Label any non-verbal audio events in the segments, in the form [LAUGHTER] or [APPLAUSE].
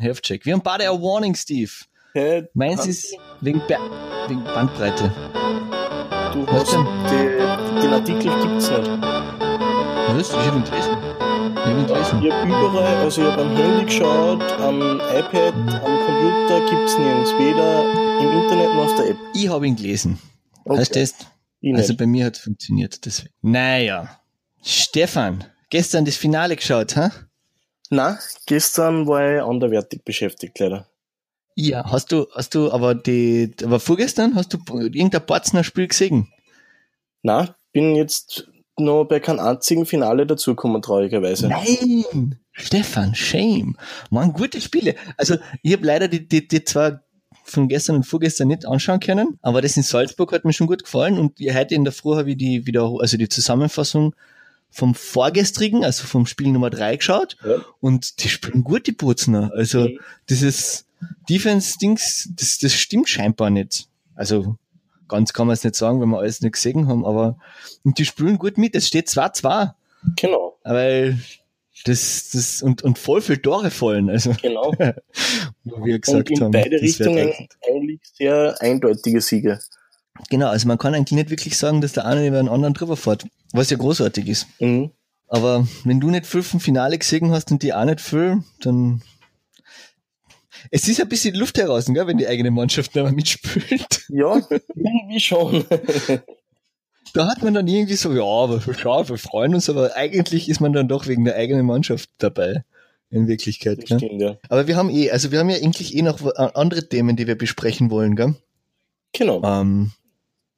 Health-Check. Wir haben beide ein Warning, Steve. Hey, Meins ist wegen, Ba- wegen Bandbreite. du hast denn? die, den Artikel gibt's nicht. Was? Ich hab ihn gelesen. Ich hab ihn gelesen. Ich habe überall, also ich habe am Handy geschaut, am iPad, am Computer gibt's nirgends. Weder im Internet noch auf der App. Ich habe ihn gelesen. Okay. Heißt das? Also bei mir hat es funktioniert. Deswegen. Naja. Stefan, gestern das Finale geschaut, ha? Na, gestern war ich anderwertig beschäftigt, leider. Ja. Hast du, hast du, aber die, aber vorgestern hast du irgendein Barzner Spiel gesehen? Na, bin jetzt noch bei keinem einzigen Finale dazugekommen, traurigerweise. Nein! Stefan, shame. Waren gute Spiele. Also, ich habe leider die, die, die zwei von gestern und vorgestern nicht anschauen können, aber das in Salzburg hat mir schon gut gefallen und heute in der Früh habe ich die wieder, also die Zusammenfassung vom vorgestrigen, also vom Spiel Nummer drei geschaut Ja. und die spielen gut, die Bozner. Also, Mhm. dieses Defense-Dings, das, das stimmt scheinbar nicht. Also, ganz kann man es nicht sagen, wenn wir alles nicht gesehen haben, aber, und die spielen gut mit. Es steht 2-2. Genau, Weil das, das, und, und voll viel Tore fallen, also, genau. [LAUGHS] wo wir Und gesagt in haben. beide Richtungen eigentlich sehr eindeutige Siege. Genau, also man kann eigentlich nicht wirklich sagen, dass der eine über den anderen drüber fährt, was ja großartig ist. Mhm. Aber wenn du nicht viel vom Finale gesehen hast und die auch nicht viel, dann, es ist ein bisschen Luft heraus, gell, wenn die eigene Mannschaft da mal mitspielt. Ja, [LAUGHS] irgendwie schon. Da hat man dann irgendwie so, ja, aber schau, wir freuen uns, aber eigentlich ist man dann doch wegen der eigenen Mannschaft dabei. In Wirklichkeit, gell? stimmt, ja. Aber wir haben eh, also wir haben ja eigentlich eh noch andere Themen, die wir besprechen wollen, gell? Genau. ähm,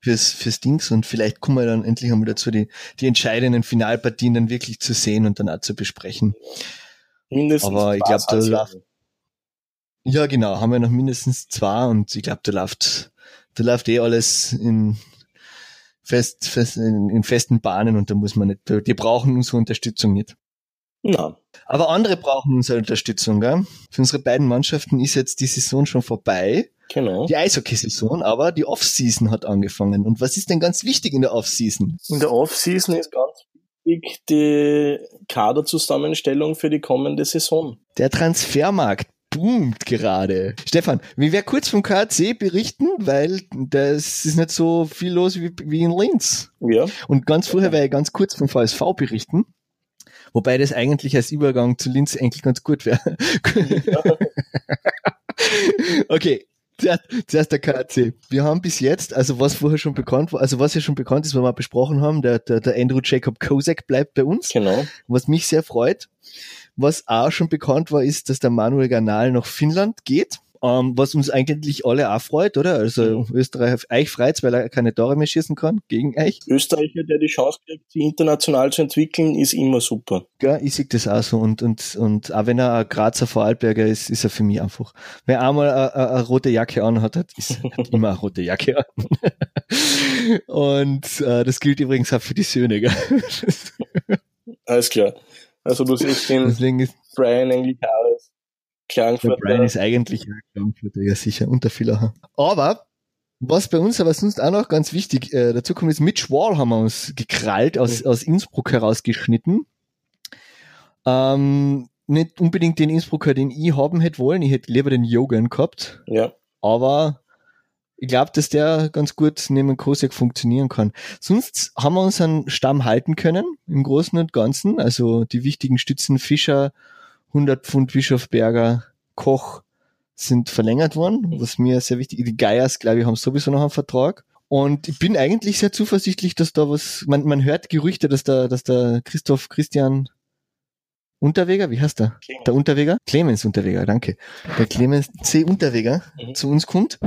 fürs, fürs Dings und vielleicht kommen wir dann endlich einmal dazu, die, die entscheidenden Finalpartien dann wirklich zu sehen und dann auch zu besprechen. Mindestens aber ich zwei glaub, da läuft- Ja, genau, haben wir noch mindestens zwei und ich glaube, da läuft, da läuft eh alles in fest, fest in, in festen Bahnen und da muss man nicht, die brauchen unsere Unterstützung nicht. Na, Aber andere brauchen unsere Unterstützung, gell? Für unsere beiden Mannschaften ist jetzt die Saison schon vorbei. Genau. Die Eishockey-Saison, aber die Off-Season hat angefangen. Und was ist denn ganz wichtig in der Off-Season? In der Off-Season ist ganz wichtig die Kaderzusammenstellung für die kommende Saison. Der Transfermarkt boomt gerade. Stefan, wir werden kurz vom KC berichten, weil das ist nicht so viel los wie, wie in Linz. Ja, Und ganz vorher werde ich ganz kurz vom VSV berichten. Wobei das eigentlich als Übergang zu Linz eigentlich ganz gut wäre. [LAUGHS] [LAUGHS] okay. Zuerst, zuerst der KAC. Wir haben bis jetzt, also was vorher schon bekannt war, also was ja schon bekannt ist, was wir besprochen haben, der, der, der Andrew Jacob Kozak bleibt bei uns, genau. was mich sehr freut. Was auch schon bekannt war, ist, dass der Manuel Garnal nach Finnland geht, ähm, was uns eigentlich alle auch freut, oder? Also Österreich euch freut, weil er keine Tore mehr schießen kann gegen euch. Österreicher, der die Chance kriegt, sich international zu entwickeln, ist immer super. Ja, ich sehe das auch so und, und, und auch wenn er ein Grazer Vorarlberger ist, ist er für mich einfach. Wer einmal eine, eine, eine rote Jacke anhat, hat, ist, hat immer eine rote Jacke an. [LAUGHS] und äh, das gilt übrigens auch für die Söhne. Gell? Alles klar. Also du siehst den Brian eigentlich der Klagenfurter. Brian ist eigentlich ein Frankfurter, ja sicher, und der Villacher. Aber was bei uns aber sonst auch noch ganz wichtig äh, dazu kommt, ist Mitch Wall haben wir uns gekrallt, aus, aus Innsbruck herausgeschnitten. Ähm, nicht unbedingt den Innsbrucker, den ich haben hätte wollen. Ich hätte lieber den Jogan gehabt. Ja, aber ich glaube, dass der ganz gut neben Kosek funktionieren kann. Sonst haben wir unseren Stamm halten können, im Großen und Ganzen. Also die wichtigen Stützen Fischer, 100 Pfund Bischofberger, Koch sind verlängert worden, was mir sehr wichtig ist. Die Geiers, glaube ich, haben sowieso noch einen Vertrag. Und ich bin eigentlich sehr zuversichtlich, dass da was, man, man hört Gerüchte, dass da, dass der Christoph Christian Unterweger, wie heißt der? Clemens. Der Unterweger? Clemens Unterweger, danke. Der Clemens C. Unterweger Mhm. zu uns kommt.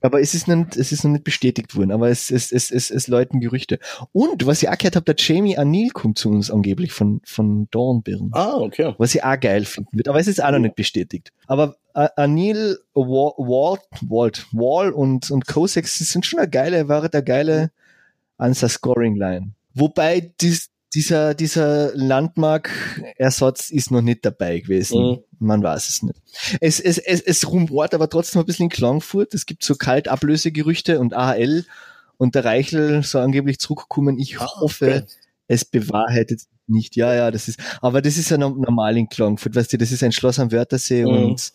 Aber es ist nicht, es ist noch nicht bestätigt worden, aber es, es, es, es, es läuten Gerüchte. Und was ich auch gehört habe, der Jamie Anil kommt zu uns angeblich von, von Dornbirn. Ah, okay. Was ich auch geil finden wird. Aber es ist auch noch nicht bestätigt. Aber Anil, Wa- Walt, Walt, Wall und, und Kosex sind schon eine geile, war eine geile Answer-Scoring-Line. Wobei dies, dieser, dieser Landmark-Ersatz ist noch nicht dabei gewesen. Mhm. Man weiß es nicht. Es, es, es, es rumort aber trotzdem ein bisschen in Klangfurt. Es gibt so Kaltablösegerüchte und AHL und der Reichel soll angeblich zurückkommen. Ich Ah, hoffe, okay. es bewahrheitet nicht. Ja, ja, das ist, aber das ist ja normal in Klagenfurt, weißt du, das ist ein Schloss am Wörthersee mhm. und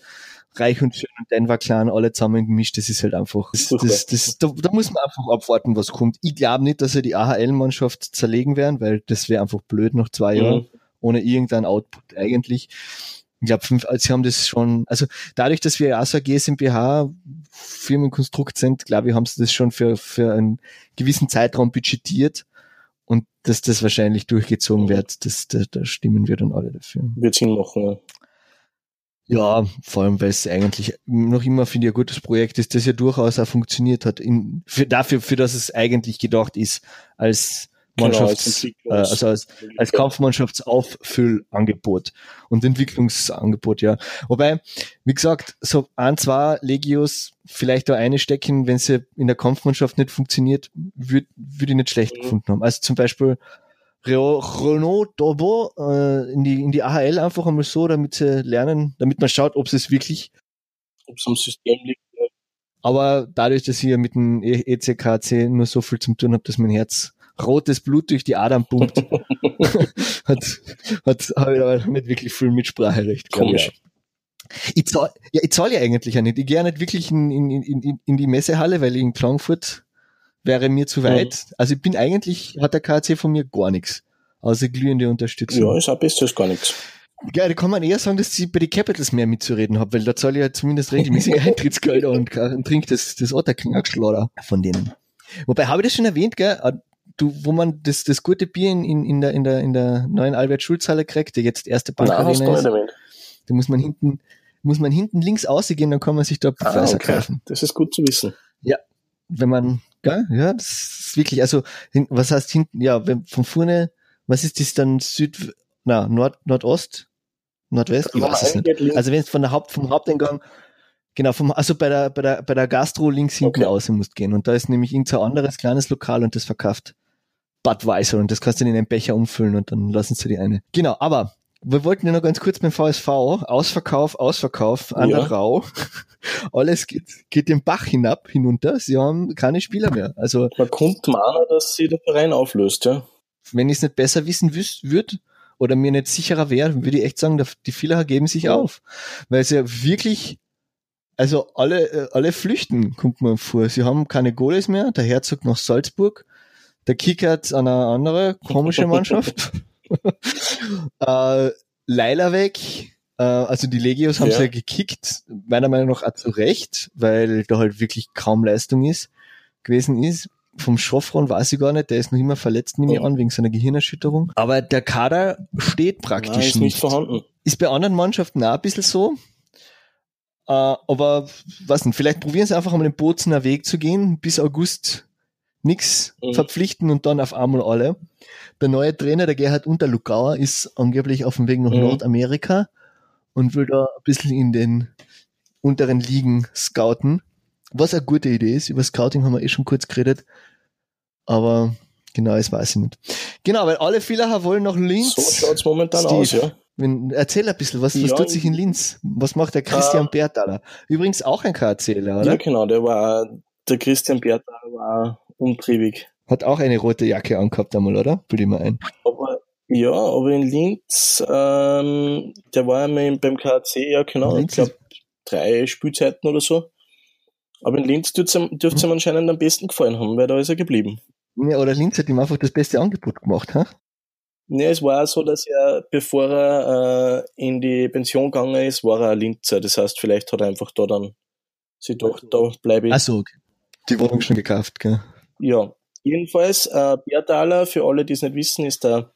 Reich und Schön und Denver Clan alle zusammen gemischt, das ist halt einfach, das, das, das, da, da muss man einfach abwarten, was kommt. Ich glaube nicht, dass sie die AHL-Mannschaft zerlegen werden, weil das wäre einfach blöd nach zwei mhm. Jahren, ohne irgendeinen Output eigentlich. Ich glaube, sie haben das schon, also dadurch, dass wir ja so ein GSMBH Firmenkonstrukt sind, glaube ich, haben sie das schon für, für einen gewissen Zeitraum budgetiert und dass das wahrscheinlich durchgezogen wird, das, da, da stimmen wir dann alle dafür. Wird Sinn machen, ja. Ja, vor allem, weil es eigentlich noch immer, finde ich, ein gutes Projekt ist, das ja durchaus auch funktioniert hat, in, für, dafür, für das es eigentlich gedacht ist, als Mannschafts, genau, als äh, also als, als Kampfmannschaftsauffüllangebot und Entwicklungsangebot, ja. Wobei, wie gesagt, so ein, zwei Legios vielleicht da eine stecken, wenn sie in der Kampfmannschaft nicht funktioniert, würde würd ich nicht schlecht mhm. gefunden haben. Also zum Beispiel Renault Dobo äh, in, die, in die AHL einfach einmal so, damit sie lernen, damit man schaut, ob es wirklich ob es am System liegt. Ja. Aber dadurch, dass ich ja mit dem ECKC nur so viel zu tun habe, dass mein Herz rotes Blut durch die Adern pumpt, [LAUGHS] hat, hat, habe ich aber nicht wirklich viel Mitspracherecht. Komisch. Ich, ich zahle ja, ich zahl ja eigentlich auch nicht. Ich gehe nicht wirklich in, in, in, in die Messehalle, weil ich in Klagenfurt wäre mir zu weit. Mhm. Also ich bin eigentlich, hat der KC von mir gar nichts. Außer glühende Unterstützung. Ja, ist auch als gar nichts. Ja, da kann man eher sagen, dass ich bei den Capitals mehr mitzureden habe, weil da zahle ich ja zumindest regelmäßig [LAUGHS] Eintrittsgelder und, und trinke das, das Otterkringer von denen. Wobei, habe ich das schon erwähnt, gell? Ah, du, wo man das, das gute Bier in, in, in, der, in, der, in der neuen Albert-Schulz-Halle kriegt, der jetzt erste Bankarena ist. Da muss man hinten, muss man hinten links ausgehen, dann kann man sich da ah, okay. kaufen. Das ist gut zu wissen. Ja, wenn man Gell? Ja, das ist wirklich, also, was heißt hinten, ja, wenn von vorne, was ist das dann Süd, na, Nord, Nordost? Nordwest? Ich weiß es nicht. Also wenn es von der Haupt, vom Haupteingang, genau, vom, also bei der, bei der, bei der Gastro links hinten okay. außen musst gehen. Und da ist nämlich irgendein anderes kleines Lokal und das verkauft Budweiser und das kannst du in einen Becher umfüllen und dann lassen sie die eine. Genau, aber wir wollten ja noch ganz kurz beim VSV, Ausverkauf, Ausverkauf, an ja. der Rau. [LAUGHS] Alles geht, geht den Bach hinab, hinunter. Sie haben keine Spieler mehr. Also, Man kommt meinen, dass sie der Verein auflöst, ja. Wenn ich es nicht besser wissen würde oder mir nicht sicherer wäre, würde ich echt sagen, die Villacher geben sich ja. auf. Weil sie ja wirklich, also alle, äh, alle flüchten, kommt man vor. Sie haben keine Goles mehr, der Herzog nach Salzburg, der Kickert an eine andere komische [LAUGHS] Mannschaft. [LAUGHS] äh, Leila weg, äh, also die Legios haben ja. sie ja gekickt, meiner Meinung nach auch zu Recht, weil da halt wirklich kaum Leistung ist, gewesen ist. Vom Schroffron weiß ich gar nicht, der ist noch immer verletzt, nehme ich an, wegen seiner Gehirnerschütterung. Aber der Kader steht praktisch Nein, ist nicht. vorhanden. Ist bei anderen Mannschaften auch ein bisschen so. Uh, aber was nicht, vielleicht probieren sie einfach einmal den Bozener Weg zu gehen, bis August nix mhm. verpflichten und dann auf einmal alle. Der neue Trainer, der Gerhard Unterlugauer, ist angeblich auf dem Weg nach mhm. Nordamerika und will da ein bisschen in den unteren Ligen scouten. Was eine gute Idee ist. Über Scouting haben wir eh schon kurz geredet. Aber genau, das weiß ich nicht. Genau, weil alle Villacher wollen nach Linz. So schaut's momentan Steve, aus, ja. Wenn, erzähl ein bisschen, was, was tut sich in Linz? Was macht der Christian uh, Bertaler? Übrigens auch ein KCler, oder? Ja, genau, der war, der Christian Bertaler war umtriebig. Hat auch eine rote Jacke angehabt einmal, oder? Bild ich mal ein. Aber, ja, aber in Linz, ähm, der war einmal beim KAC, ja genau, ich glaube drei Spielzeiten oder so. Aber in Linz dürfte es ihm anscheinend am besten gefallen haben, weil da ist er geblieben. Ja, oder Linz hat ihm einfach das beste Angebot gemacht, ha? Ja, es war so, dass er, bevor er äh, in die Pension gegangen ist, war er ein Linzer. Das heißt, vielleicht hat er einfach da dann sich gedacht, da bleibe ich. Ach so, okay. Die Wohnung schon gekauft, gell? Ja, jedenfalls, äh, Bertaler, für alle, die es nicht wissen, ist der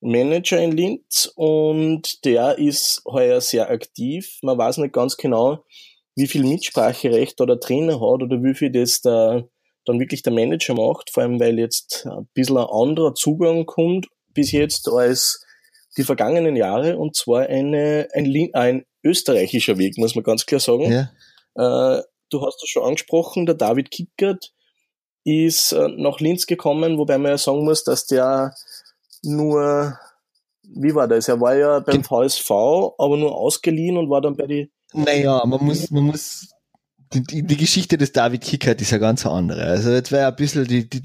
Manager in Linz und der ist heuer sehr aktiv. Man weiß nicht ganz genau, wie viel Mitspracherecht oder Trainer hat oder wie viel das der, dann wirklich der Manager macht, vor allem weil jetzt ein bisschen ein anderer Zugang kommt bis jetzt als die vergangenen Jahre und zwar eine, ein, ein österreichischer Weg, muss man ganz klar sagen. Ja. Äh, du hast das schon angesprochen, der David Kickert ist äh, nach Linz gekommen, wobei man ja sagen muss, dass der nur, wie war das? Er war ja beim VSV, aber nur ausgeliehen und war dann bei die. Naja, man muss, man muss die, die, Geschichte des David Kickert ist ja ganz andere. Also jetzt wäre ein bisschen die, die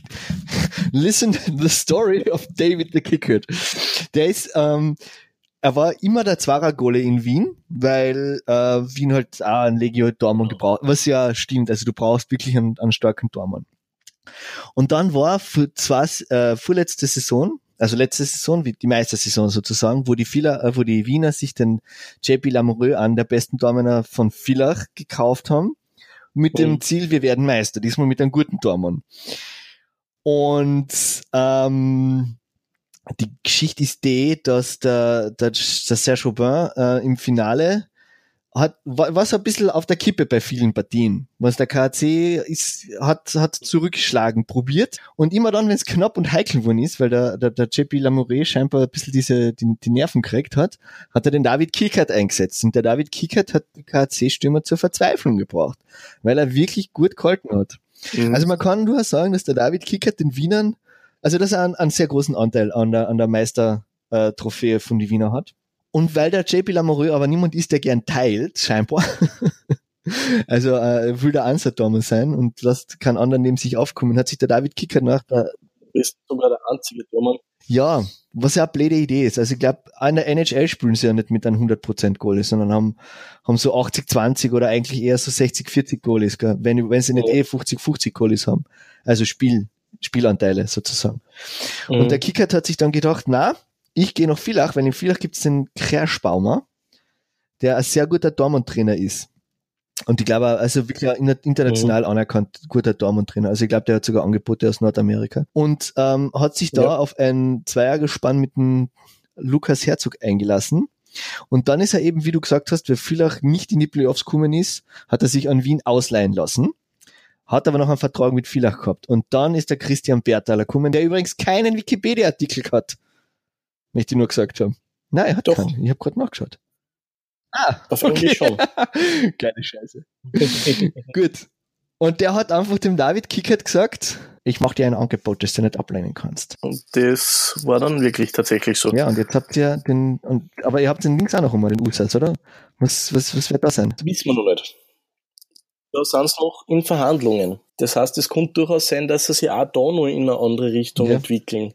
[LAUGHS] Listen the story of David the Kickert. Der ist, ähm, er war immer der Zwarer-Gole in Wien, weil äh, Wien halt auch einen Legio Dormann gebraucht, was ja stimmt. Also du brauchst wirklich einen, einen starken Dormann. Und dann war für zwei, äh, vorletzte Saison, also letzte Saison, wie die Meistersaison sozusagen, wo die Villach, äh, wo die Wiener sich den JP Lamoureux an der besten Dormanner von Villach gekauft haben, mit dem Ziel, wir werden Meister, diesmal mit einem guten Dormann. Und ähm, die Geschichte ist die, dass der, der, der Serge Aubin äh, im Finale hat, war so ein bisschen auf der Kippe bei vielen Partien. Was der KC ist, hat, hat zurückgeschlagen, probiert. Und immer dann, wenn es knapp und heikel geworden ist, weil der, der, der JP Lamoureux scheinbar ein bisschen diese, die, die Nerven gekriegt hat, hat er den David Kickert eingesetzt. Und der David Kickert hat die KC-Stürmer zur Verzweiflung gebracht, weil er wirklich gut gehalten hat. Mhm. Also man kann nur sagen, dass der David Kickert den Wienern, also dass er einen, einen sehr großen Anteil an der, an der Meister-Trophäe von die Wiener hat. Und weil der JP Lamoureux aber niemand ist, der gern teilt, scheinbar, [LAUGHS] also äh, will der Ansatz sein und lässt keinen anderen neben sich aufkommen, hat sich der David Kicker nach der ist sogar der einzige Dormann. Ja, was ja eine blöde Idee ist. Also ich glaube, an der NHL spielen sie ja nicht mit einem 100% Goalie, sondern haben, haben so 80-20 oder eigentlich eher so 60-40 Goalies, gell? wenn, wenn sie nicht ja. eh 50-50 Goalies haben. Also Spiel, Spielanteile sozusagen. Mhm. Und der Kicker hat sich dann gedacht, na, ich gehe nach Villach, weil in Villach gibt es den Kerschbaumer, der ein sehr guter Dortmund-Trainer ist. Und ich glaube, also wirklich international mhm. anerkannt guter Dortmund-Trainer. Also ich glaube, der hat sogar Angebote aus Nordamerika. Und ähm, hat sich da ja. auf ein Zweiergespann mit dem Lukas Herzog eingelassen. Und dann ist er eben, wie du gesagt hast, wer Villach nicht in die Playoffs gekommen ist, hat er sich an Wien ausleihen lassen. Hat aber noch einen Vertrag mit Villach gehabt. Und dann ist der Christian Bertaler gekommen, der übrigens keinen Wikipedia-Artikel hat. Möchte ich nur gesagt haben. Nein, er hat Doch. keinen. Ich habe gerade nachgeschaut. Ah, auf okay. schon. [LAUGHS] Keine Scheiße. [LAUGHS] Gut. Und der hat einfach dem David Kickert gesagt, ich mache dir ein Angebot, das du nicht ablehnen kannst. Und das war dann wirklich tatsächlich so. Ja, und jetzt habt ihr den, und, aber ihr habt den links auch noch einmal, den Usatz, oder? Was, was, was wird das sein? Das wissen wir noch nicht. Da sind sie noch in Verhandlungen. Das heißt, es könnte durchaus sein, dass sie sich auch da noch in eine andere Richtung ja. entwickeln.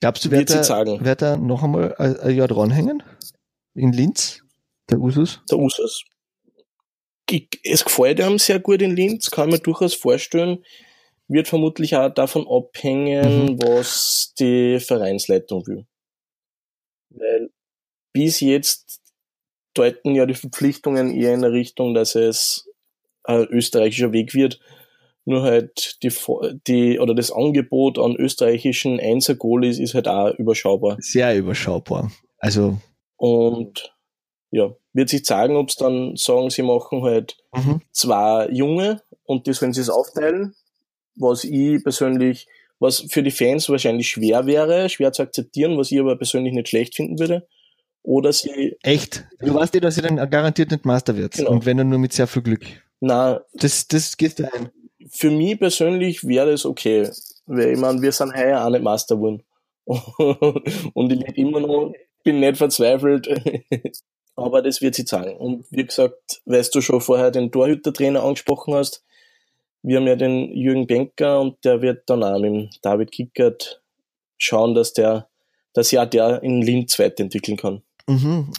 Glaubst du, wird er, wird er noch einmal ein, ein Jahr dranhängen? In Linz? Der Usus? Der Usus. Es gefällt ihm sehr gut in Linz, kann man durchaus vorstellen. Wird vermutlich auch davon abhängen, mhm. was die Vereinsleitung will. Weil bis jetzt deuten ja die Verpflichtungen eher in der Richtung, dass es ein österreichischer Weg wird nur halt die, die oder das Angebot an österreichischen Einser-Goalies ist halt auch überschaubar. Sehr überschaubar. Also. Und ja, wird sich zeigen, ob es dann sagen, sie machen halt mhm. zwei Junge und das wenn sie es aufteilen, was ich persönlich, was für die Fans wahrscheinlich schwer wäre, schwer zu akzeptieren, was ich aber persönlich nicht schlecht finden würde. Oder sie. Echt? Du weißt ja, dass sie dann garantiert nicht Master wird. Genau. Und wenn dann nur mit sehr viel Glück. Na, das, das geht ein für mich persönlich wäre das okay. Weil ich meine, wir sind heuer auch nicht Master geworden. [LAUGHS] und ich lebe immer noch, bin nicht verzweifelt. [LAUGHS] Aber das wird sie zeigen. Und wie gesagt, weißt du schon vorher den Torhütertrainer angesprochen hast, wir haben ja den Jürgen Benker und der wird dann auch mit David Kickert schauen, dass der, dass ja der in Linz weiterentwickeln kann. Mhm.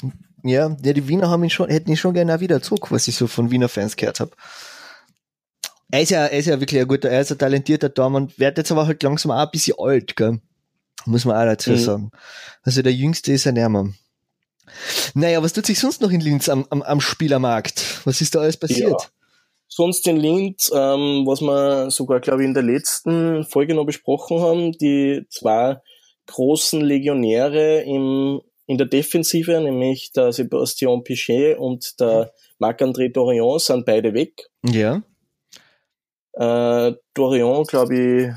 Ja, ja, die Wiener haben ihn schon, hätten ihn schon gerne wieder zurück, was ich so von Wiener Fans gehört habe. Er ist ja, er ist ja wirklich ein guter, er ist ein talentierter Tormann, wird jetzt aber halt langsam auch ein bisschen alt, gell? Muss man auch dazu mhm. sagen. Also der Jüngste ist ein Ärmer. Naja, was tut sich sonst noch in Linz am, am, am Spielermarkt? Was ist da alles passiert? Ja. Sonst in Linz, ähm, was wir sogar, glaube ich, in der letzten Folge noch besprochen haben, die zwei großen Legionäre im, in der Defensive, nämlich der Sebastian Pichet und der Marc-André Dorion, sind beide weg. Ja. Äh, Dorian, glaube ich,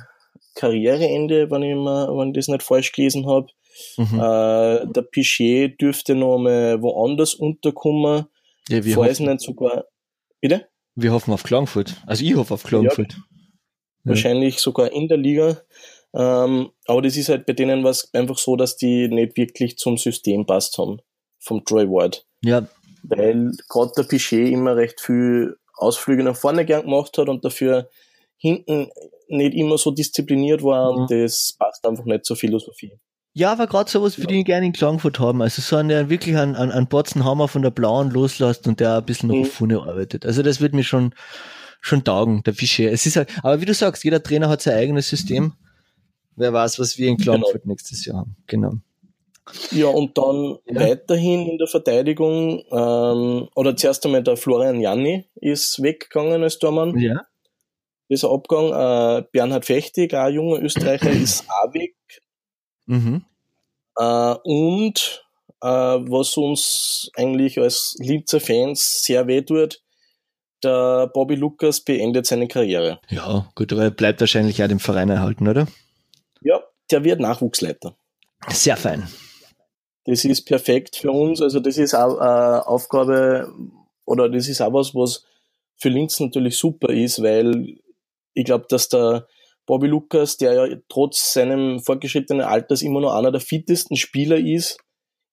Karriereende, wenn ich, mal, wenn ich das nicht falsch gelesen habe. Mhm. Äh, der Pichet dürfte noch mal woanders unterkommen. Ja, wir falls nicht sogar. Bitte? Wir hoffen auf Klagenfurt. Also ich hoffe auf Klagenfurt. Ja, wahrscheinlich sogar in der Liga. Ähm, aber das ist halt bei denen was einfach so, dass die nicht wirklich zum System passt haben. Vom Troy Ward. Ja. Weil gerade der Pichet immer recht viel Ausflüge nach vorne gern gemacht hat und dafür hinten nicht immer so diszipliniert war mhm. und das passt einfach nicht zur Philosophie. Ja, aber gerade sowas würde ja. ich gerne in Klagenfurt haben. Also so einen, der wirklich einen, einen, einen Botzenhammer von der Blauen loslässt und der ein bisschen noch mhm. auf vorne arbeitet. Also das wird mir schon, schon taugen, der Fische. Es ist halt, aber wie du sagst, jeder Trainer hat sein eigenes System. Wer weiß, was wir in Klagenfurt genau. nächstes Jahr haben. Genau. Ja, und dann ja. weiterhin in der Verteidigung, ähm, oder zuerst einmal der Florian Janni ist weggegangen als Tormann. Ja. Dieser Abgang. Äh, Bernhard Fechtig, auch ein junger Österreicher, ist [CLEARS THROAT] auch weg. Mhm. Äh, und äh, was uns eigentlich als Linzer Fans sehr weh tut, der Bobby Lukas beendet seine Karriere. Ja, gut, aber er bleibt wahrscheinlich auch dem Verein erhalten, oder? Ja, der wird Nachwuchsleiter. Sehr fein. Das ist perfekt für uns. Also das ist auch eine Aufgabe oder das ist auch was, was für Linz natürlich super ist, weil ich glaube, dass der Bobby Lukas, der ja trotz seinem fortgeschrittenen Alters immer noch einer der fittesten Spieler ist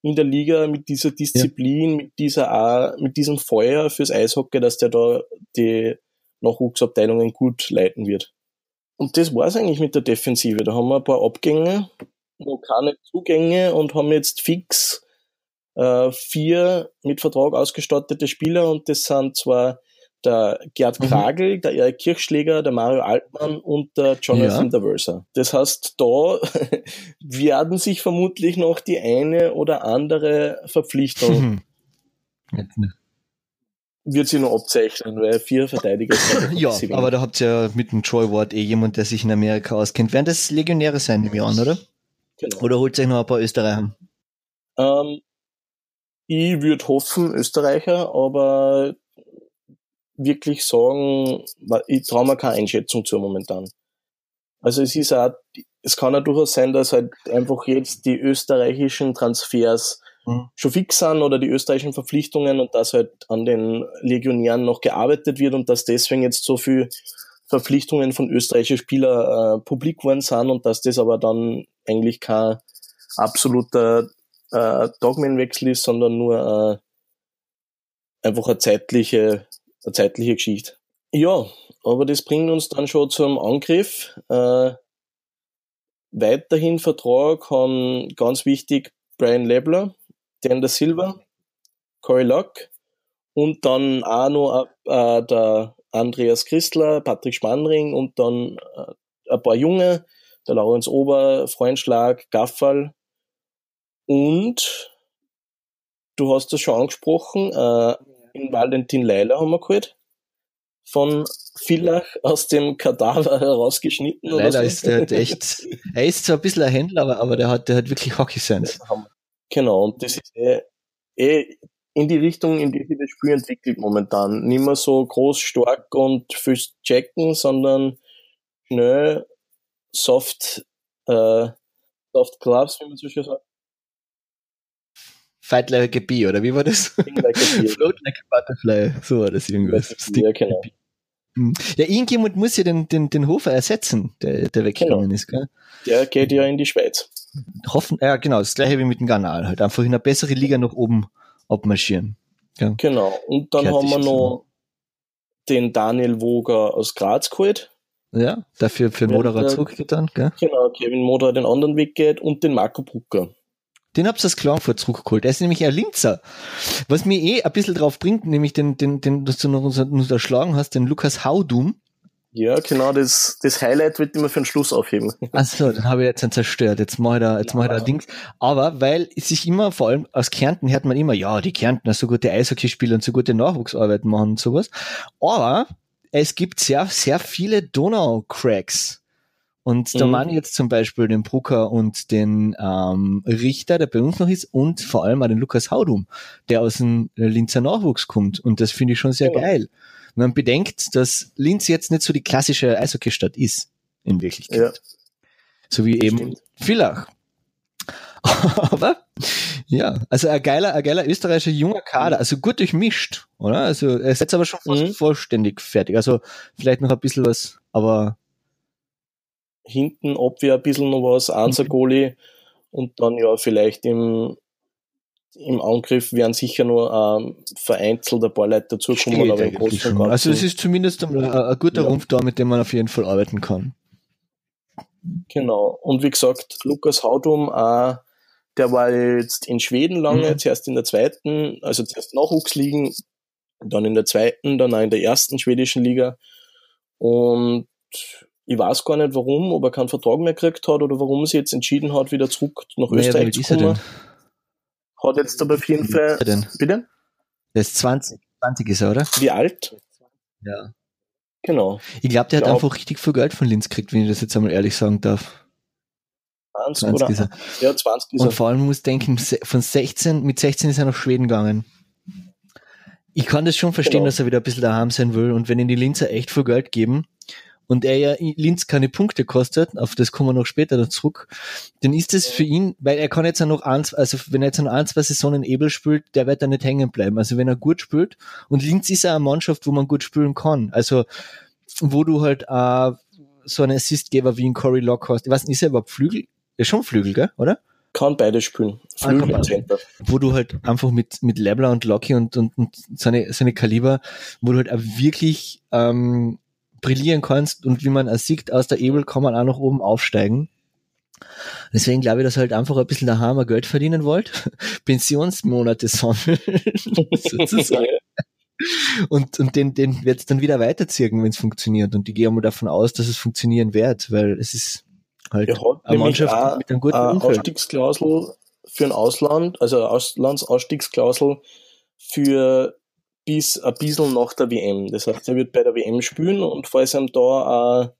in der Liga mit dieser Disziplin, ja. mit dieser mit diesem Feuer fürs Eishockey, dass der da die Nachwuchsabteilungen gut leiten wird. Und das war's eigentlich mit der Defensive. Da haben wir ein paar Abgänge, noch keine Zugänge und haben jetzt fix äh, vier mit Vertrag ausgestattete Spieler und das sind zwar der Gerd mhm. Kragel, mhm. der Erik Kirchschläger, der Mario Altmann und der Jonathan ja. Daversa. Das heißt, da [LAUGHS] werden sich vermutlich noch die eine oder andere Verpflichtung wird sie noch abzeichnen, weil vier Verteidiger sind. [LAUGHS] ja, aber da habt ihr ja mit dem Troy Ward eh jemand, der sich in Amerika auskennt. Werden das Legionäre sein, nehme ich an, oder? Genau. Oder holt sich noch ein paar Österreicher? Ähm, ich würde hoffen, Österreicher, aber wirklich sagen, ich traue mir keine Einschätzung zu momentan. Also es ist auch, es kann ja durchaus sein, dass halt einfach jetzt die österreichischen Transfers mhm. schon fix sind oder die österreichischen Verpflichtungen und dass halt an den Legionären noch gearbeitet wird und dass deswegen jetzt so viel Verpflichtungen von österreichischen Spielern äh, publik worden sind und dass das aber dann eigentlich kein absoluter äh, Dogmenwechsel ist, sondern nur äh, einfach eine zeitliche eine zeitliche Geschichte. Ja, aber das bringt uns dann schon zum Angriff. Äh, weiterhin Vertrag haben ganz wichtig Brian Lebler, Dan da Silva, Corey Luck und dann auch noch äh, der Andreas Christler, Patrick Spannring und dann äh, ein paar Junge, der Laurenz Ober, Freundschlag, Gaffal und du hast das schon angesprochen, äh, in Valentin Leila haben wir geholt. Von Villach aus dem Kadaver herausgeschnitten. So. ist der echt, [LAUGHS] er ist zwar ein bisschen ein Händler, aber, aber der hat, der hat wirklich Hockey-Sense. Genau, und das ist eh, eh in die Richtung, in die sich das Spiel entwickelt momentan. Nicht mehr so groß, stark und fürs Checken, sondern schnell, soft, äh, soft Gloves, wie man so schön sagt. Fight like a bee, oder wie war das? Like [LAUGHS] Float like a butterfly, so war das irgendwas. Ja, genau. Hm. Ja, irgendjemand muss ja den, den, den Hofer ersetzen, der, der weggegangen genau. ist, gell? Der geht ja in die Schweiz. Hoffen, ja, genau, das gleiche wie mit dem Kanal, halt einfach in eine bessere Liga nach oben abmarschieren. Ja. Genau, und dann Fertig haben wir noch den Daniel Woger aus Graz geholt. Ja, dafür für Moderer zurückgeht dann, gell? Genau, Kevin Moderer den anderen Weg geht und den Marco Brucker. Den hab's aus Klagenfurt zurückgeholt. Der ist nämlich ein Linzer. Was mir eh ein bisschen drauf bringt, nämlich den, den, den, dass du noch unterschlagen hast, den Lukas Haudum. Ja, genau, das, das Highlight wird immer für den Schluss aufheben. [LAUGHS] Achso, dann habe ich jetzt einen zerstört. Jetzt mache ich da, jetzt mache ich da Dings. Aber weil sich immer, vor allem aus Kärnten hört man immer, ja, die Kärntner so gute Eishockeyspieler und so gute Nachwuchsarbeiten machen und sowas. Aber es gibt sehr, sehr viele Donau-Cracks. Und da mhm. meine ich jetzt zum Beispiel den Brucker und den ähm, Richter, der bei uns noch ist, und vor allem auch den Lukas Haudum, der aus dem Linzer Nachwuchs kommt. Und das finde ich schon sehr ja. geil. Wenn man bedenkt, dass Linz jetzt nicht so die klassische Eishockeystadt ist, in Wirklichkeit. Ja. So wie eben Stimmt. Villach. [LAUGHS] Aber ja, also ein geiler, ein geiler österreichischer junger Kader, also gut durchmischt, oder? Also er ist jetzt aber schon fast mhm. vollständig fertig. Also vielleicht noch ein bisschen was, aber hinten Abwehr ein bisschen noch was, Ansa Goalie und dann ja vielleicht im im Angriff werden sicher nur ähm, vereinzelt ein paar Leute dazukommen, aber im Großen und Also es ist zumindest ein, ein guter ja. Rumpf da, mit dem man auf jeden Fall arbeiten kann. Genau. Und wie gesagt, Lukas Haudum, äh, der war jetzt in Schweden lange, mhm. zuerst in der zweiten, also zuerst Nachwuchsligen, dann in der zweiten, dann auch in der ersten schwedischen Liga. Und ich weiß gar nicht warum, ob er keinen Vertrag mehr gekriegt hat oder warum sie jetzt entschieden hat, wieder zurück nach naja, Österreich zu kommen. Hat jetzt aber auf jeden Fall. Denn? Bitte? Der ist 20. 20 ist er, oder? Wie alt? Ja. Genau. Ich glaube, der hat einfach richtig viel Geld von Linz gekriegt, wenn ich das jetzt einmal ehrlich sagen darf. 20, 20 oder? Ist er. Ja, 20 ist er. Und vor allem muss denken, von 16, mit 16 ist er nach Schweden gegangen. Ich kann das schon verstehen, genau. dass er wieder ein bisschen daheim sein will. Und wenn ihn die Linzer echt viel Geld geben, und er ja Linz keine Punkte kostet, auf das kommen wir noch später noch zurück, dann ist es für ihn, weil er kann jetzt noch ein, also wenn er jetzt noch ein, zwei Saisonen Ebel spielt, der wird da nicht hängen bleiben. Also wenn er gut spielt, und Linz ist ja eine Mannschaft, wo man gut spielen kann. Also wo du halt äh, so einen Assistgeber wie ein Corey Lock hast. Ich weiß nicht, ist er überhaupt Flügel? Ja, schon Flügel, gell? oder? Kann beide spielen. Ah, Flügel und Center. Wo du halt einfach mit, mit Lebler und Locky und, und, und seine, seine Kaliber, wo du halt auch wirklich ähm, brillieren kannst und wie man sieht, aus der Ebel kann man auch nach oben aufsteigen. Deswegen glaube ich, dass ihr halt einfach ein bisschen daheim Geld verdienen wollt, [LAUGHS] Pensionsmonate sammeln, [LAUGHS] sozusagen. Und, und den, den wird es dann wieder weiterziehen, wenn es funktioniert. Und ich gehe mal davon aus, dass es funktionieren wird, weil es ist halt eine Mannschaft mit einem guten eine Ausstiegsklausel für ein Ausland, also Auslandsausstiegsklausel für bis ein bisschen nach der WM. Das heißt, er wird bei der WM spielen und falls er da eine,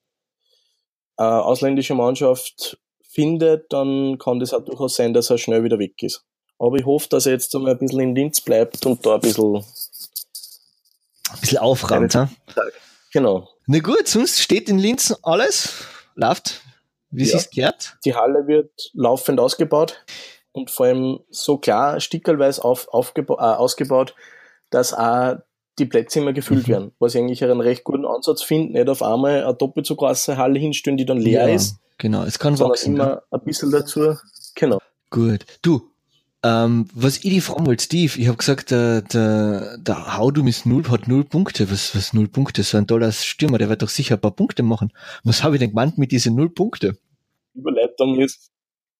eine ausländische Mannschaft findet, dann kann das auch durchaus sein, dass er schnell wieder weg ist. Aber ich hoffe, dass er jetzt einmal ein bisschen in Linz bleibt und da ein bisschen, ein bisschen aufräumt. Ja? Genau. Na gut, sonst steht in Linz alles, läuft, wie ja. es gehört. Die Halle wird laufend ausgebaut und vor allem so klar stickerweise auf, aufgeba äh, ausgebaut, dass auch die Plätze immer gefüllt mhm. werden, was ich eigentlich einen recht guten Ansatz finde, nicht auf einmal eine doppelt so große Halle hinstellen, die dann leer ja, ist. Genau, es kann wachsen. immer ein bisschen dazu. Genau. Gut. Du, ähm, was ich dir fragen wollte, Steve, ich habe gesagt, der, der, der Haudum ist null, hat null Punkte. Was, was null Punkte? So ein toller Stürmer, der wird doch sicher ein paar Punkte machen. Was habe ich denn gemeint mit diesen null Punkte? Überleitung ist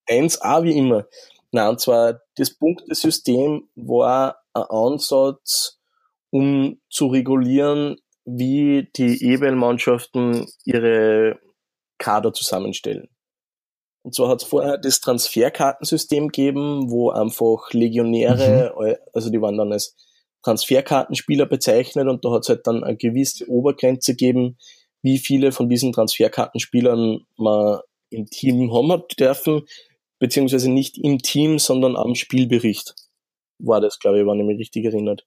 1A wie immer. Nein, und zwar das Punktesystem war ein Ansatz, um zu regulieren, wie die EWL-Mannschaften ihre Kader zusammenstellen. Und zwar hat es vorher das Transferkartensystem gegeben, wo einfach Legionäre, mhm. also die waren dann als Transferkartenspieler bezeichnet und da hat es halt dann eine gewisse Obergrenze gegeben, wie viele von diesen Transferkartenspielern man im Team haben hat dürfen, beziehungsweise nicht im Team, sondern am Spielbericht war das, glaube ich, wenn ich mich richtig erinnert.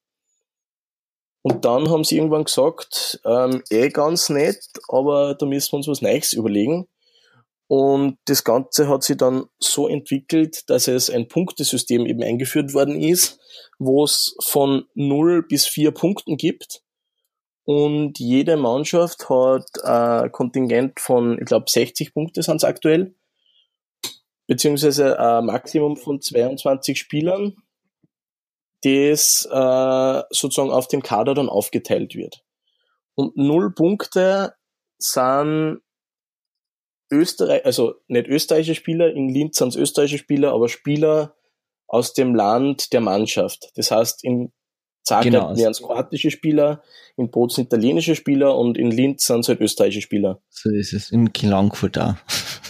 Und dann haben sie irgendwann gesagt, ähm, eh ganz nett, aber da müssen wir uns was Neues überlegen. Und das Ganze hat sich dann so entwickelt, dass es ein Punktesystem eben eingeführt worden ist, wo es von 0 bis 4 Punkten gibt. Und jede Mannschaft hat ein Kontingent von, ich glaube, 60 Punkte sind es aktuell, beziehungsweise ein Maximum von 22 Spielern das äh, sozusagen auf dem Kader dann aufgeteilt wird. Und null Punkte sind Österreich, also nicht österreichische Spieler, in Linz sind es österreichische Spieler, aber Spieler aus dem Land der Mannschaft. Das heißt, in Zagreb genau. wären es kroatische Spieler, in Bozen italienische Spieler und in Linz sind es halt österreichische Spieler. So ist es. In Klagenfurt auch.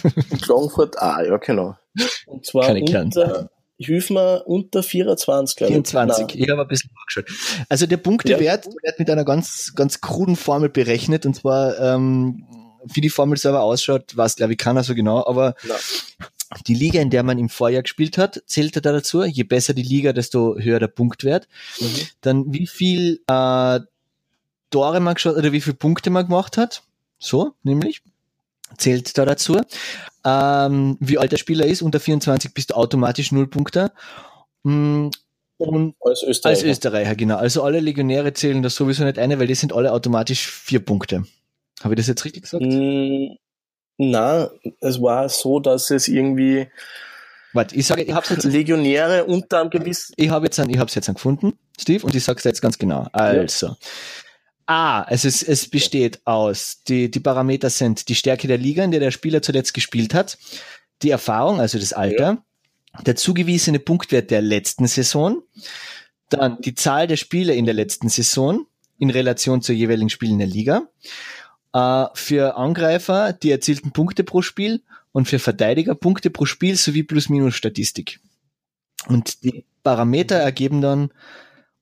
in Klagenfurt auch, ja genau. [LAUGHS] Und zwar Keine unter, ich hilf mir unter 24, glaube 24, ich. ich habe ein bisschen nachgeschaut. Also der Punktewert ja. wird mit einer ganz, ganz kruden Formel berechnet und zwar, ähm, wie die Formel selber ausschaut, weiß glaube ich keiner so genau, aber Na. die Liga, in der man im Vorjahr gespielt hat, zählt da dazu. Je besser die Liga, desto höher der Punktwert. Mhm. Dann wie viel äh, Tore man geschaut oder wie viele Punkte man gemacht hat. So, nämlich zählt da dazu. Ähm, wie alt der Spieler ist, unter 24 bist du automatisch null Punkte. Mm, und als Österreicher. Als Österreicher, genau. Also alle Legionäre zählen das sowieso nicht eine, weil die sind alle automatisch vier Punkte. Habe ich das jetzt richtig gesagt? Mm, na, es war so, dass es irgendwie Warte, ich sage, ich hab's jetzt, Legionäre unter einem gewissen. ich habe jetzt, einen- ich hab's jetzt einen gefunden, Steve, und ich sag's dir jetzt ganz genau. Also. A, es ist, es besteht aus, die, die Parameter sind die Stärke der Liga, in der der Spieler zuletzt gespielt hat, die Erfahrung, also das Alter, der zugewiesene Punktwert der letzten Saison, dann die Zahl der Spiele in der letzten Saison in Relation zur jeweiligen Spielen der Liga, äh, für Angreifer die erzielten Punkte pro Spiel und für Verteidiger Punkte pro Spiel sowie Plus-Minus-Statistik. Und die Parameter ergeben dann,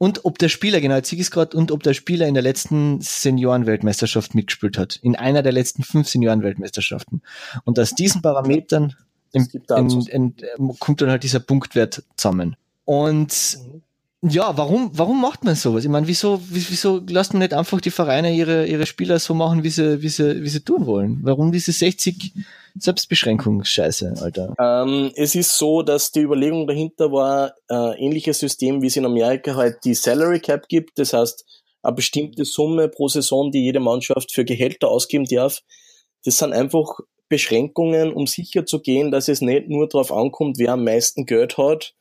und ob der Spieler, genau, jetzt sehe ich es grad, und ob der Spieler in der letzten Seniorenweltmeisterschaft mitgespielt hat. In einer der letzten fünf Seniorenweltmeisterschaften. Und aus diesen Parametern dazu. in, in, kommt dann halt dieser Punktwert zusammen. Und ja, warum, warum macht man sowas? Ich meine, wieso, wie- wieso lässt man nicht einfach die Vereine ihre, ihre Spieler so machen, wie sie, wie sie, wie sie tun wollen? Warum diese 60 Selbstbeschränkungsscheiße, Alter? Ähm, es ist so, dass die Überlegung dahinter war, äh, ähnliches System, wie es in Amerika halt die Salary Cap gibt. Das heißt, eine bestimmte Summe pro Saison, die jede Mannschaft für Gehälter ausgeben darf. Das sind einfach Beschränkungen, um sicher zu gehen, dass es nicht nur darauf ankommt, wer am meisten Geld hat,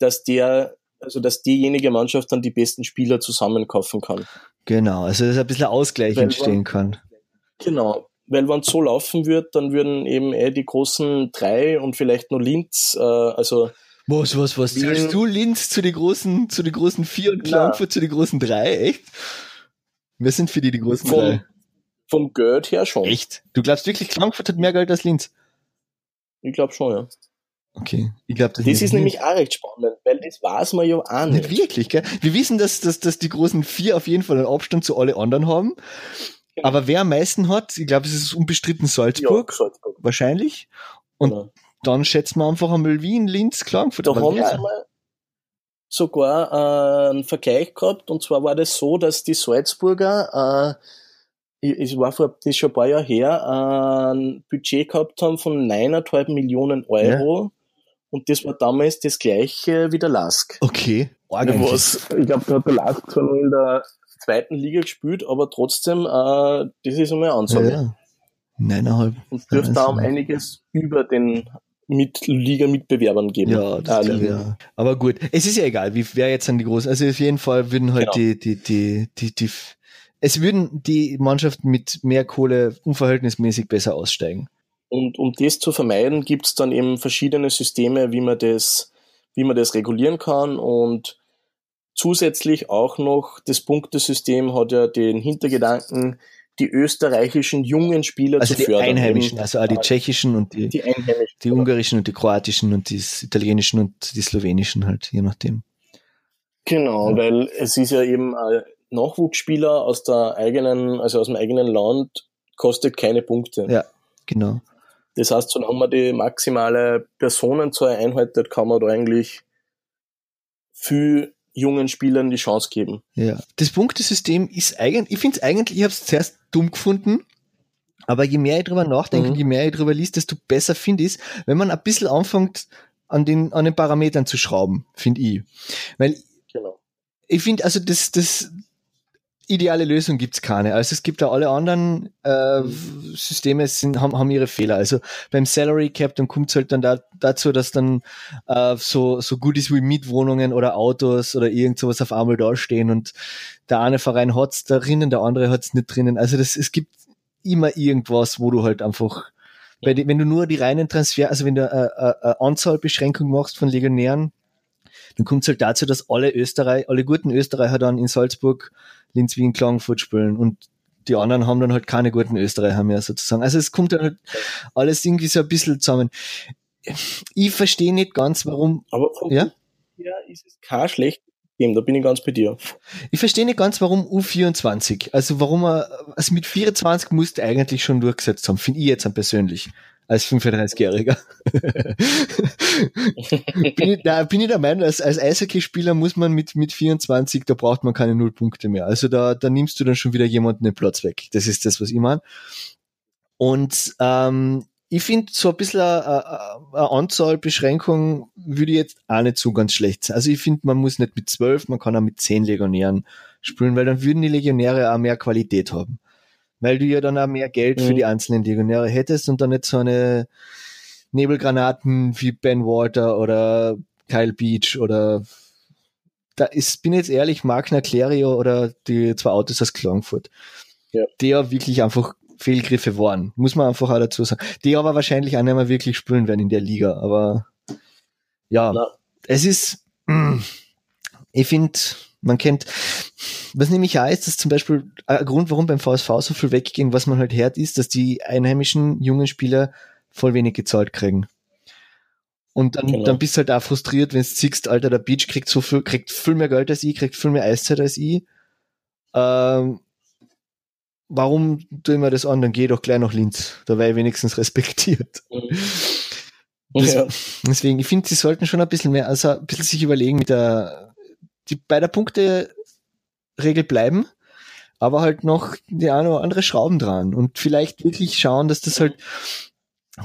dass der, also dass diejenige Mannschaft dann die besten Spieler zusammenkaufen kann. Genau, also dass ein bisschen Ausgleich Weil entstehen kann. Genau. Weil wenn es so laufen wird, dann würden eben eh die großen drei und vielleicht nur Linz, äh, also Was, was, was? Zählst du Linz zu den großen, zu den großen vier und. Frankfurt zu den großen drei? Echt? Wir sind für die die großen Vom- drei. vom Geld her schon. Echt? Du glaubst wirklich, Frankfurt hat mehr Geld als Linz? Ich glaube schon, ja. Okay, ich glaube das, Das nicht. ist nämlich auch recht spannend, weil das weiß man ja auch nicht nicht. wirklich, gell? Wir wissen, dass, dass, dass die großen vier auf jeden Fall einen Abstand zu alle anderen haben. Genau. Aber wer am meisten hat, ich glaube, es ist unbestritten Salzburg, Ja, Salzburg. wahrscheinlich. Und Genau. dann schätzen wir einfach einmal Wien, Linz, Klagenfurt. Da haben wer? sie mal sogar äh, einen Vergleich gehabt, und zwar war das so, dass die Salzburger, äh, ich- es war vor, das ist schon ein paar Jahre her, äh, ein Budget gehabt haben von 9,5 Millionen Euro. Und das war damals das gleiche wie der Lask. Okay. Eigentlich. Was, ich glaube, da hat der Lask zwar nur in der zweiten Liga gespielt, aber trotzdem, äh, das ist einmal eine Ja, Ansage. ja. Neuneinhalb. Und dürfte da um Also- einiges über den mit Liga-Mitbewerbern geben. Ja, das Äh, ich, Ligen. ja. Aber gut, es ist ja egal, wie wer jetzt an die großen. Also auf jeden Fall würden halt Genau. die, die, die, die, die, es würden die Mannschaften mit mehr Kohle unverhältnismäßig besser aussteigen. Und um das zu vermeiden, gibt es dann eben verschiedene Systeme, wie man das, wie man das regulieren kann. Und zusätzlich auch noch das Punktesystem hat ja den Hintergedanken, die österreichischen jungen Spieler Also zu die fördern. Einheimischen, also auch die tschechischen und die, die die ungarischen und die kroatischen und die italienischen und die slowenischen halt, je nachdem. Genau, Ja. weil es ist ja eben ein Nachwuchsspieler aus der eigenen, also aus dem eigenen Land, kostet keine Punkte. Ja. Genau. Das heißt, solange man die maximale Personenzahl einhaltet, kann man da eigentlich viel jungen Spielern die Chance geben. Ja. Das Punktesystem ist eigentlich, ich finde es eigentlich, ich habe es zuerst dumm gefunden, aber je mehr ich drüber nachdenke, Mhm. je mehr ich drüber liest, desto besser finde ich es, wenn man ein bisschen anfängt, an den, an den Parametern zu schrauben, finde ich. Weil Genau. ich finde, also das, das ideale Lösung gibt's keine. Also es gibt da alle anderen äh, Systeme sind, haben, haben ihre Fehler. Also beim Salary Cap, dann kommt es halt dann da, dazu, dass dann äh, so, so Goodies wie Mietwohnungen oder Autos oder irgend sowas auf einmal dastehen und der eine Verein hat's da drinnen, der andere hat's nicht drinnen. Also das, es gibt immer irgendwas, wo du halt einfach, wenn du nur die reinen Transfer, also wenn du äh, äh, äh, Anzahlbeschränkung machst von Legionären, dann kommt es halt dazu, dass alle Österreich, alle guten Österreicher dann in Salzburg, Linz, Wien, Klagenfurt spielen und die anderen haben dann halt keine guten Österreicher mehr sozusagen. Also es kommt dann halt alles irgendwie so ein bisschen zusammen. Ich verstehe nicht ganz, warum, Aber vom Ja? her ist es kein schlechtes System, da bin ich ganz bei dir. ich verstehe nicht ganz, warum U24, also warum er, also mit 24 musste eigentlich schon durchgesetzt haben, finde ich jetzt am persönlich. Als 35-Jähriger. [LAUGHS] bin, ich, da bin ich der Meinung, als, als Eishockeyspieler muss man mit, mit 24, da braucht man keine Nullpunkte mehr. Also da, da nimmst du dann schon wieder jemanden den Platz weg. Das ist das, was ich meine. Und ähm, ich finde so ein bisschen eine, eine Anzahlbeschränkung würde ich jetzt auch nicht so ganz schlecht sein. Also ich finde, man muss nicht mit zwölf, man kann auch mit zehn Legionären spielen, weil dann würden die Legionäre auch mehr Qualität haben. Weil du ja dann auch mehr Geld für Mhm. die einzelnen Legionäre hättest und dann nicht so eine Nebelgranaten wie Ben Walter oder Kyle Beach oder da ist, bin jetzt ehrlich, Magna Clario oder die zwei Autos aus Klagenfurt, ja. der wirklich einfach Fehlgriffe waren, muss man einfach auch dazu sagen. Die aber wahrscheinlich auch nicht mehr wirklich spielen werden in der Liga, aber ja, Na. es ist, [CLEARS THROAT] ich finde, man kennt, was nämlich auch ist, dass zum Beispiel ein Grund, warum beim VSV so viel weggehen, was man halt hört, ist, dass die einheimischen jungen Spieler voll wenig gezahlt kriegen. Und dann, genau. dann bist du halt auch frustriert, wenn du siehst, Alter, der Beach kriegt so viel, kriegt viel mehr Geld als ich, kriegt viel mehr Eiszeit als ich. Ähm, warum tue ich mir das an? Dann geh doch gleich nach Linz. Da wäre ich wenigstens respektiert. Mhm. Das, [LAUGHS] ja. Deswegen, ich finde, sie sollten schon ein bisschen mehr, also ein bisschen sich überlegen mit der, die, bei der Punkte-Regel bleiben, aber halt noch die eine oder andere Schrauben dran und vielleicht wirklich schauen, dass das halt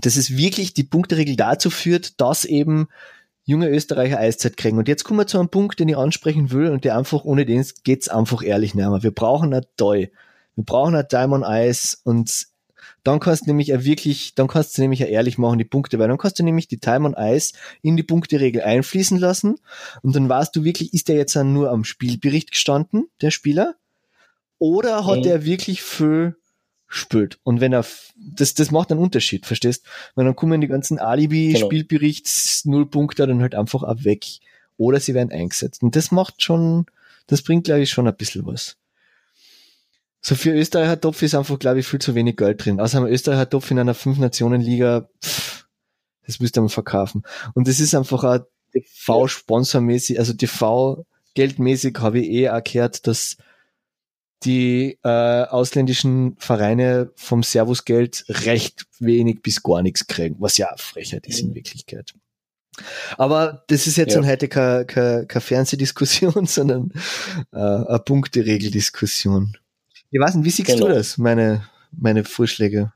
dass es wirklich die Punkteregel dazu führt, dass eben junge Österreicher Eiszeit kriegen. Und jetzt kommen wir zu einem Punkt, den ich ansprechen will und der einfach, ohne den geht's einfach ehrlich nicht mehr. Wir brauchen ein Toy. Wir brauchen ein Diamond Eis und dann kannst du nämlich wirklich, dann kannst du nämlich auch ehrlich machen, die Punkte, weil dann kannst du nämlich die Time on Ice in die Punkteregel einfließen lassen und dann weißt du wirklich, ist der jetzt nur am Spielbericht gestanden, der Spieler, oder hat mhm. er wirklich für spült. Und wenn er, das, das macht einen Unterschied, verstehst? Weil dann kommen die ganzen Alibi-Spielberichts, genau. Nullpunkte dann halt einfach ab weg. Oder sie werden eingesetzt. Und das macht schon, das bringt, glaube ich, schon ein bisschen was. So für Österreicher Topf ist einfach, glaube ich, viel zu wenig Geld drin. Außer Österreicher Topf in einer Fünf-Nationen-Liga, das müsste man verkaufen. Und das ist einfach auch TV-Sponsormäßig, also TV-Geldmäßig habe ich eh auch gehört, dass die äh, ausländischen Vereine vom Servusgeld recht wenig bis gar nichts kriegen, was ja Frechheit ist in. Wirklichkeit. Aber das ist jetzt ja. heute keine, keine, keine Fernsehdiskussion, [LAUGHS] sondern äh, eine Punkteregeldiskussion. Ich weiß nicht, wie siehst genau. du das, meine, meine Vorschläge?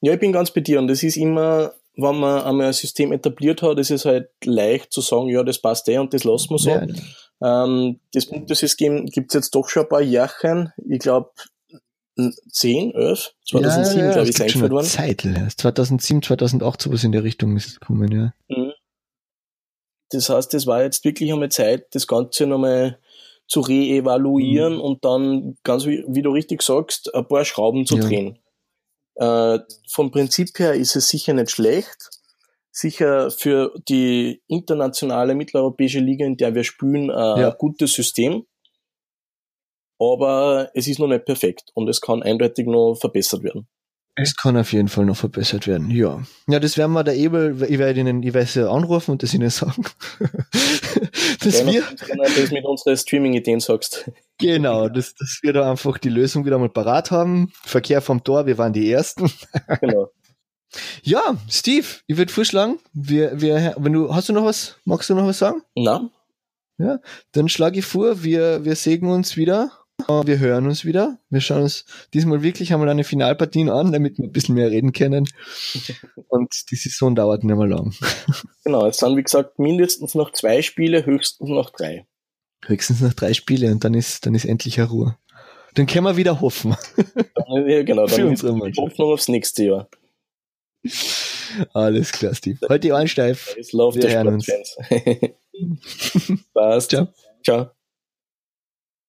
Ja, ich bin ganz bei dir und das ist immer, wenn man einmal ein System etabliert hat, ist es halt leicht zu sagen, ja, das passt eh und das lassen wir so. Ja. Ähm, das Punktesystem gibt es jetzt doch schon ein paar Jahrchen. Ich glaube, 10, 11, 2007, ja, ja, glaube ich, ist eingeführt worden. Zeit, 2007, 2008, sowas in der Richtung ist gekommen, ja. Mhm. Das heißt, es war jetzt wirklich einmal Zeit, das Ganze nochmal zu reevaluieren mhm. und dann, ganz wie, wie, du richtig sagst, ein paar Schrauben zu ja. drehen. Äh, vom Prinzip her ist es sicher nicht schlecht sicher für die internationale mitteleuropäische Liga, in der wir spielen, ein ja. gutes System. Aber es ist noch nicht perfekt und es kann eindeutig noch verbessert werden. Es kann auf jeden Fall noch verbessert werden, ja. Ja, das werden wir der Ebel, ich werde Ihnen, ich werde Sie anrufen und das Ihnen sagen. [LAUGHS] [LAUGHS] dass Gerne, wir, das mit unseren Streaming-Ideen sagst. Genau, dass, dass wir da einfach die Lösung wieder mal parat haben. Verkehr vom Tor, wir waren die Ersten. [LAUGHS] genau. Ja, Steve, ich würde vorschlagen, wir, wir, wenn du, hast du noch was, magst du noch was sagen? Na. Ja, dann schlage ich vor, wir, wir sägen uns wieder, wir hören uns wieder, wir schauen uns diesmal wirklich einmal eine Finalpartie an, damit wir ein bisschen mehr reden können. [LAUGHS] Und die Saison dauert nicht mehr lang. [LAUGHS] Genau, es sind wie gesagt mindestens noch zwei Spiele, höchstens noch drei. Höchstens noch drei Spiele und dann ist, dann ist endlich eine Ruhe. Dann können wir wieder hoffen. Dann, ja, genau, [LAUGHS] dann Für unsere Hoffnung aufs nächste Jahr. Alles klar, Steve. Heute die Ohren steif. Wir hören uns. Passt. Ciao. Ciao.